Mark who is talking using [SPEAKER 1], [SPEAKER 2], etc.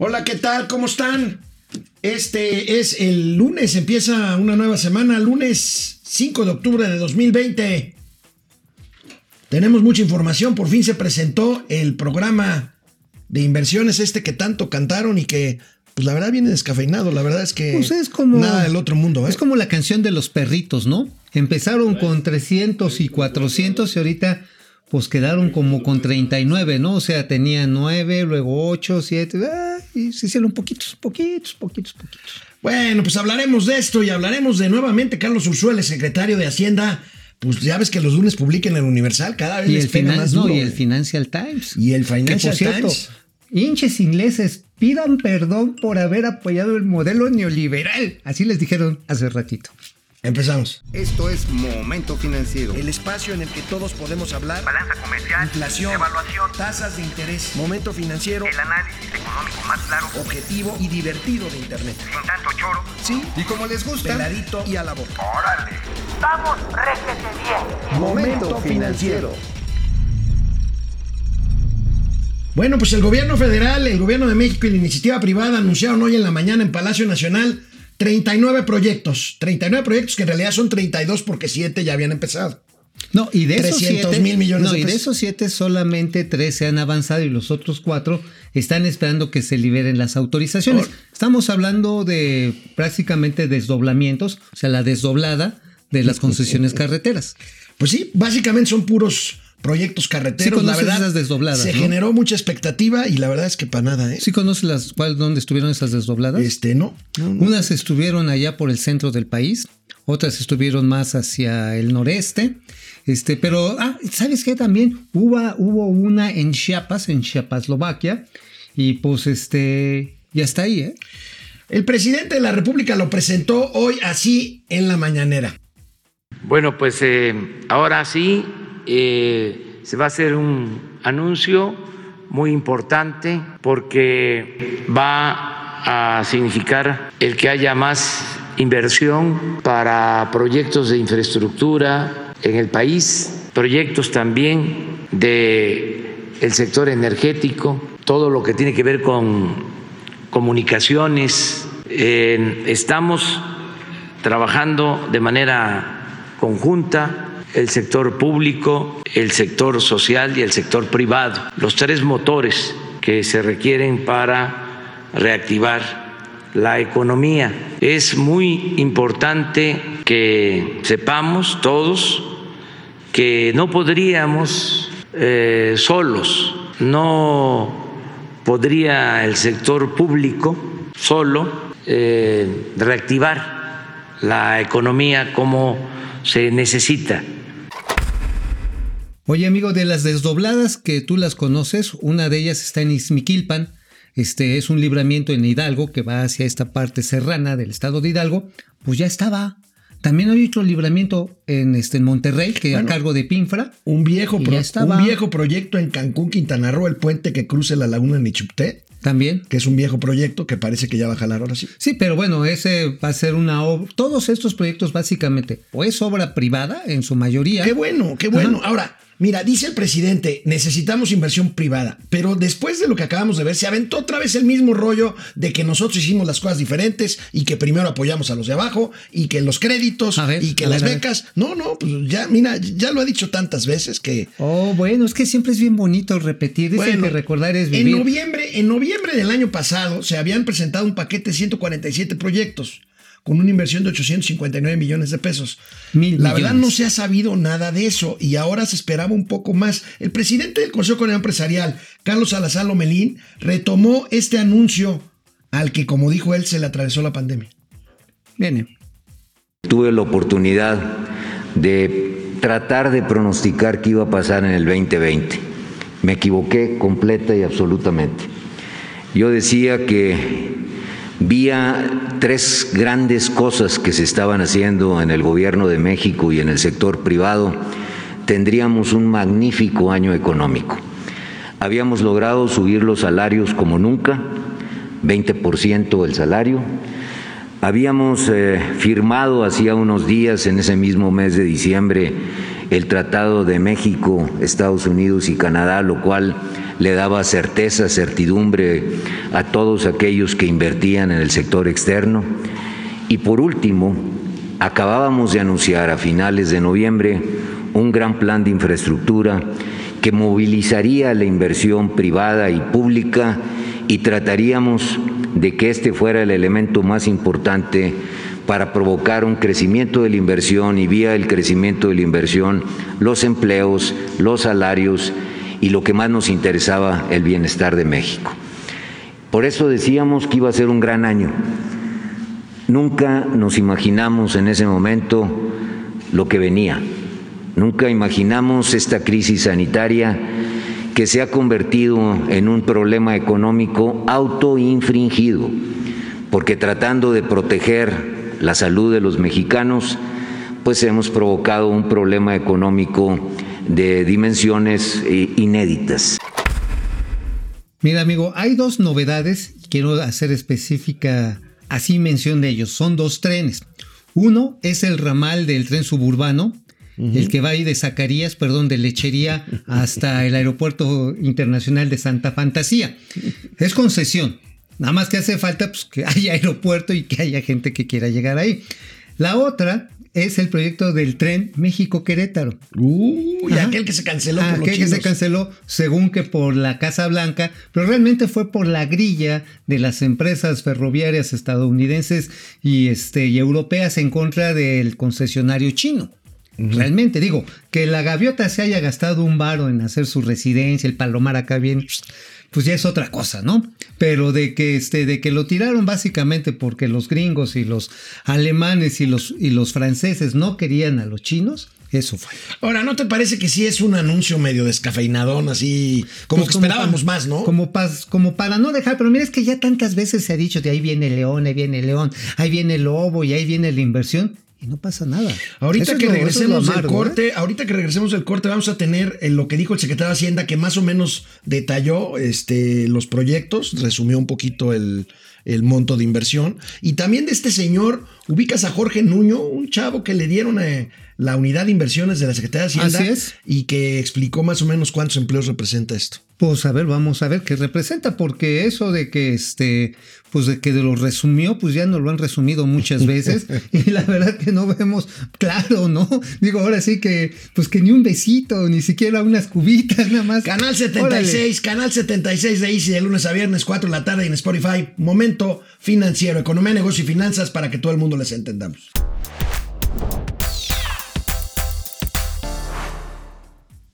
[SPEAKER 1] Hola, ¿qué tal? ¿Cómo están? Este es el lunes, empieza una nueva semana, lunes 5 de octubre de 2020. Tenemos mucha información, por fin se presentó el programa de inversiones este que tanto cantaron y que pues la verdad viene descafeinado, la verdad es que
[SPEAKER 2] pues es como,
[SPEAKER 1] nada del otro mundo. ¿eh?
[SPEAKER 2] Es como la canción de los perritos, ¿no? Empezaron con 300 y 400 y ahorita pues quedaron como con 39, ¿no? O sea, tenían 9, luego 8, 7, y se hicieron poquitos, poquitos, poquitos, poquitos.
[SPEAKER 1] Bueno, pues hablaremos de esto y hablaremos de nuevamente Carlos Ursula, secretario de Hacienda. Pues ya ves que los lunes publiquen en el Universal, cada vez
[SPEAKER 2] y
[SPEAKER 1] les
[SPEAKER 2] el
[SPEAKER 1] pega más duro.
[SPEAKER 2] No, y el Financial Times.
[SPEAKER 1] Y el Financial
[SPEAKER 2] que, por cierto,
[SPEAKER 1] Times.
[SPEAKER 2] Hinches ingleses, pidan perdón por haber apoyado el modelo neoliberal. Así les dijeron hace ratito.
[SPEAKER 1] Empezamos.
[SPEAKER 3] Esto es Momento Financiero.
[SPEAKER 1] El espacio en el que todos podemos hablar.
[SPEAKER 4] Balanza comercial.
[SPEAKER 1] Inflación.
[SPEAKER 4] Evaluación.
[SPEAKER 1] Tasas de interés. Momento financiero.
[SPEAKER 4] El análisis económico más claro.
[SPEAKER 1] Objetivo y divertido de Internet.
[SPEAKER 4] Sin tanto choro.
[SPEAKER 1] Sí.
[SPEAKER 3] Y como les gusta.
[SPEAKER 1] Peladito y a la boca.
[SPEAKER 4] ¡Órale! ¡Vamos, réjete bien!
[SPEAKER 3] Momento Financiero.
[SPEAKER 1] Bueno, pues el gobierno federal, el gobierno de México y la iniciativa privada anunciaron hoy en la mañana en Palacio Nacional 39 proyectos. 39 proyectos que en realidad son 32 porque 7 ya habían empezado.
[SPEAKER 2] No, y de esos
[SPEAKER 1] 300
[SPEAKER 2] siete,
[SPEAKER 1] mil millones
[SPEAKER 2] no,
[SPEAKER 1] de
[SPEAKER 2] y de
[SPEAKER 1] pesos.
[SPEAKER 2] esos siete solamente tres se han avanzado y los otros cuatro están esperando que se liberen las autorizaciones.
[SPEAKER 1] Por-
[SPEAKER 2] Estamos hablando de prácticamente desdoblamientos, o sea, la desdoblada de las concesiones carreteras.
[SPEAKER 1] Pues sí, básicamente son puros proyectos carreteros.
[SPEAKER 2] Sí,
[SPEAKER 1] la verdad,
[SPEAKER 2] esas desdobladas,
[SPEAKER 1] se
[SPEAKER 2] ¿no?
[SPEAKER 1] generó mucha expectativa y la verdad es que para nada, ¿eh?
[SPEAKER 2] ¿Sí conoces las, cuál, dónde estuvieron esas desdobladas?
[SPEAKER 1] Este, no. no, no.
[SPEAKER 2] Unas estuvieron allá por el centro del país, otras estuvieron más hacia el noreste. Este, pero, ah, ¿sabes qué? También hubo, hubo una en Chiapas, en Chiapaslovaquia, y pues este, ya está ahí, ¿eh?
[SPEAKER 1] El presidente de la República lo presentó hoy así en la mañanera.
[SPEAKER 5] Bueno, pues eh, ahora sí eh, se va a hacer un anuncio muy importante porque va a significar el que haya más inversión para proyectos de infraestructura en el país, proyectos también de el sector energético, todo lo que tiene que ver con comunicaciones. Eh, estamos trabajando de manera conjunta el sector público, el sector social y el sector privado, los tres motores que se requieren para reactivar la economía. Es muy importante que sepamos todos que no podríamos eh, solos, no podría el sector público solo eh, reactivar la economía como se necesita.
[SPEAKER 2] Oye, amigo, de las desdobladas que tú las conoces, una de ellas está en Izmiquilpan. Este es un libramiento en Hidalgo que va hacia esta parte serrana del estado de Hidalgo. Pues ya estaba. También hay otro libramiento en, este, en Monterrey, que
[SPEAKER 1] Bueno.
[SPEAKER 2] a cargo de Pinfra.
[SPEAKER 1] Un viejo, pro- un viejo proyecto en Cancún, Quintana Roo, el puente que cruce la laguna Nichupté,
[SPEAKER 2] También.
[SPEAKER 1] que es un viejo proyecto que parece que ya va a jalar ahora sí.
[SPEAKER 2] Sí, pero bueno, ese va a ser una obra. Todos estos proyectos básicamente o es obra privada en su mayoría.
[SPEAKER 1] Qué bueno, qué bueno. Ahora, mira, dice el presidente, necesitamos inversión privada, pero después de lo que acabamos de ver, se aventó otra vez el mismo rollo de que nosotros hicimos las cosas diferentes y que primero apoyamos a los de abajo y que los créditos
[SPEAKER 2] ver,
[SPEAKER 1] y que las
[SPEAKER 2] ver,
[SPEAKER 1] becas. No, no, pues ya, mira, ya lo ha dicho tantas veces que...
[SPEAKER 2] Oh, bueno, es que siempre es bien bonito repetir. Dicen
[SPEAKER 1] Bueno,
[SPEAKER 2] que recordar es
[SPEAKER 1] En
[SPEAKER 2] vivir.
[SPEAKER 1] noviembre, en noviembre del año pasado se habían presentado un paquete de 147 proyectos con una inversión de 859 millones de pesos.
[SPEAKER 2] Mil
[SPEAKER 1] La verdad no se ha sabido nada de eso y ahora se esperaba un poco más. El presidente del Consejo Empresarial, Carlos Salazar Lomelín, retomó este anuncio al que, como dijo él, se le atravesó la pandemia.
[SPEAKER 2] Viene.
[SPEAKER 6] Tuve la oportunidad de tratar de pronosticar qué iba a pasar en el 2020. Me equivoqué completa y absolutamente. Yo decía que vía tres grandes cosas que se estaban haciendo en el gobierno de México y en el sector privado, tendríamos un magnífico año económico. Habíamos logrado subir los salarios como nunca, 20% el salario. Habíamos eh, firmado hacía unos días, en ese mismo mes de diciembre, el Tratado de México, Estados Unidos y Canadá, lo cual le daba certeza, certidumbre a todos aquellos que invertían en el sector externo. Y por último, acabábamos de anunciar a finales de noviembre un gran plan de infraestructura que movilizaría la inversión privada y pública y trataríamos de que este fuera el elemento más importante para provocar un crecimiento de la inversión y vía el crecimiento de la inversión los empleos, los salarios y lo que más nos interesaba, el bienestar de México. Por eso decíamos que iba a ser un gran año. Nunca nos imaginamos en ese momento lo que venía. Nunca imaginamos esta crisis sanitaria que se ha convertido en un problema económico autoinfringido, porque tratando de proteger la salud de los mexicanos, pues hemos provocado un problema económico de dimensiones eh, inéditas.
[SPEAKER 2] Mira, amigo, hay dos novedades, quiero hacer específica así mención de ellos. Son dos trenes. Uno es el ramal del tren suburbano, el que va ahí de Zacarías, perdón, de Lechería hasta el Aeropuerto Internacional de Santa Fantasía. Es concesión. Nada más que hace falta pues, que haya aeropuerto y que haya gente que quiera llegar ahí. La otra es el proyecto del tren México-Querétaro.
[SPEAKER 1] Uy,
[SPEAKER 2] Ajá.
[SPEAKER 1] aquel que se canceló por los
[SPEAKER 2] Aquel que se canceló según que por la Casa Blanca, pero realmente fue por la grilla de las empresas ferroviarias estadounidenses y, este, y europeas en contra del concesionario chino. Realmente, digo, que la gaviota se haya gastado un varo en hacer su residencia, el palomar acá bien, pues ya es otra cosa, ¿no? Pero de que este, de que lo tiraron básicamente porque los gringos y los alemanes y los, y los franceses no querían a los chinos, eso fue.
[SPEAKER 1] Ahora, ¿no te parece que sí es un anuncio medio descafeinadón, así como
[SPEAKER 2] Pues
[SPEAKER 1] que esperábamos
[SPEAKER 2] para-
[SPEAKER 1] más, ¿no?
[SPEAKER 2] Como, pas- como para no dejar, pero mira, es que ya tantas veces se ha dicho de ahí viene el león, ahí viene el león, ahí viene el lobo y ahí viene la inversión y no pasa nada.
[SPEAKER 1] Ahorita
[SPEAKER 2] Eso
[SPEAKER 1] que
[SPEAKER 2] eso es lo
[SPEAKER 1] regresemos del
[SPEAKER 2] amargo, ¿eh?
[SPEAKER 1] corte, ahorita que regresemos del corte, vamos a tener eh, lo que dijo el secretario de Hacienda, que más o menos detalló este, los proyectos, resumió un poquito el, el monto de inversión. Y también de este señor, ubicas a Jorge Nuño, un chavo que le dieron eh, la unidad de inversiones de la Secretaría de Hacienda
[SPEAKER 2] Así es.
[SPEAKER 1] y que explicó más o menos cuántos empleos representa esto.
[SPEAKER 2] Pues a ver, vamos a ver qué representa, porque eso de que este, pues de que lo resumió, pues ya nos lo han resumido muchas veces, y la verdad que no vemos claro, ¿no? Digo, ahora sí que, pues que ni un besito, ni siquiera unas cubitas, nada más.
[SPEAKER 1] Canal
[SPEAKER 2] Órale.
[SPEAKER 1] 76, canal 76 de Easy de lunes a viernes, 4 de la tarde en Spotify. Momento financiero, economía, negocio y finanzas para que todo el mundo les entendamos.